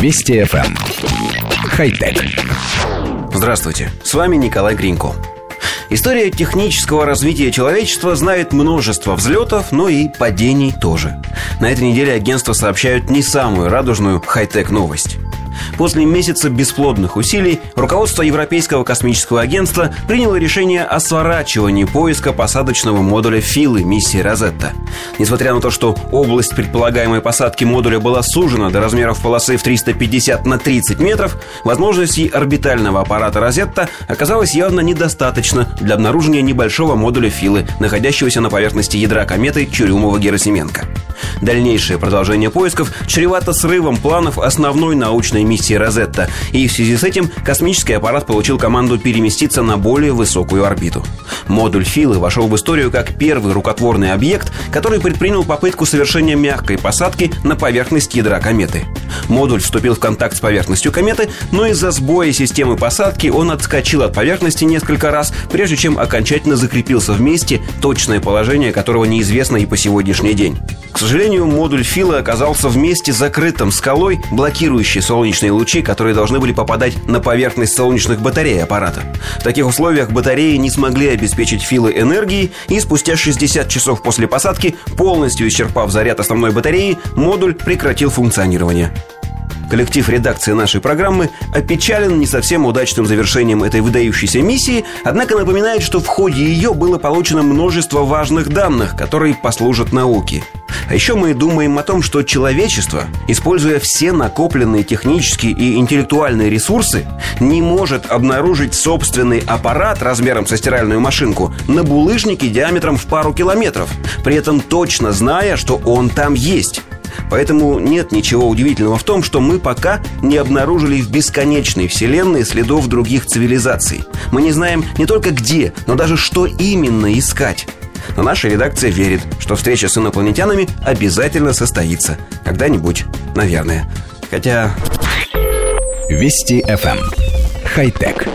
Вести FM. Эм. Хай-тек. Здравствуйте, с вами Николай Гринько. История технического развития человечества знает множество взлетов, но и падений тоже. На этой неделе агентства сообщают не самую радужную хай-тек новость. После месяца бесплодных усилий руководство Европейского космического агентства приняло решение о сворачивании поиска посадочного модуля Филы миссии Розетта. Несмотря на то, что область предполагаемой посадки модуля была сужена до размеров полосы в 350 на 30 метров, возможностей орбитального аппарата Розетта оказалось явно недостаточно для обнаружения небольшого модуля Филы, находящегося на поверхности ядра кометы Чурюмова-Герасименко. Дальнейшее продолжение поисков чревато срывом планов основной научной миссии «Розетта», и в связи с этим космический аппарат получил команду переместиться на более высокую орбиту. Модуль Филы вошел в историю как первый рукотворный объект, который предпринял попытку совершения мягкой посадки на поверхность ядра кометы. Модуль вступил в контакт с поверхностью кометы, но из-за сбоя системы посадки он отскочил от поверхности несколько раз, прежде чем окончательно закрепился в месте, точное положение которого неизвестно и по сегодняшний день. К сожалению, модуль Фила оказался в месте закрытым скалой, блокирующей солнечные лучи, которые должны были попадать на поверхность солнечных батарей аппарата. В таких условиях батареи не смогли обеспечить Филы энергией, и спустя 60 часов после посадки, полностью исчерпав заряд основной батареи, модуль прекратил функционирование. Коллектив редакции нашей программы опечален не совсем удачным завершением этой выдающейся миссии, однако напоминает, что в ходе ее было получено множество важных данных, которые послужат науке. А еще мы думаем о том, что человечество, используя все накопленные технические и интеллектуальные ресурсы, не может обнаружить собственный аппарат размером со стиральную машинку на булыжнике диаметром в пару километров, при этом точно зная, что он там есть. Поэтому нет ничего удивительного в том, что мы пока не обнаружили в бесконечной вселенной следов других цивилизаций. Мы не знаем не только где, но даже что именно искать. Но наша редакция верит, что встреча с инопланетянами обязательно состоится. Когда-нибудь, наверное. Хотя... Вести FM. Эм. Хай-тек.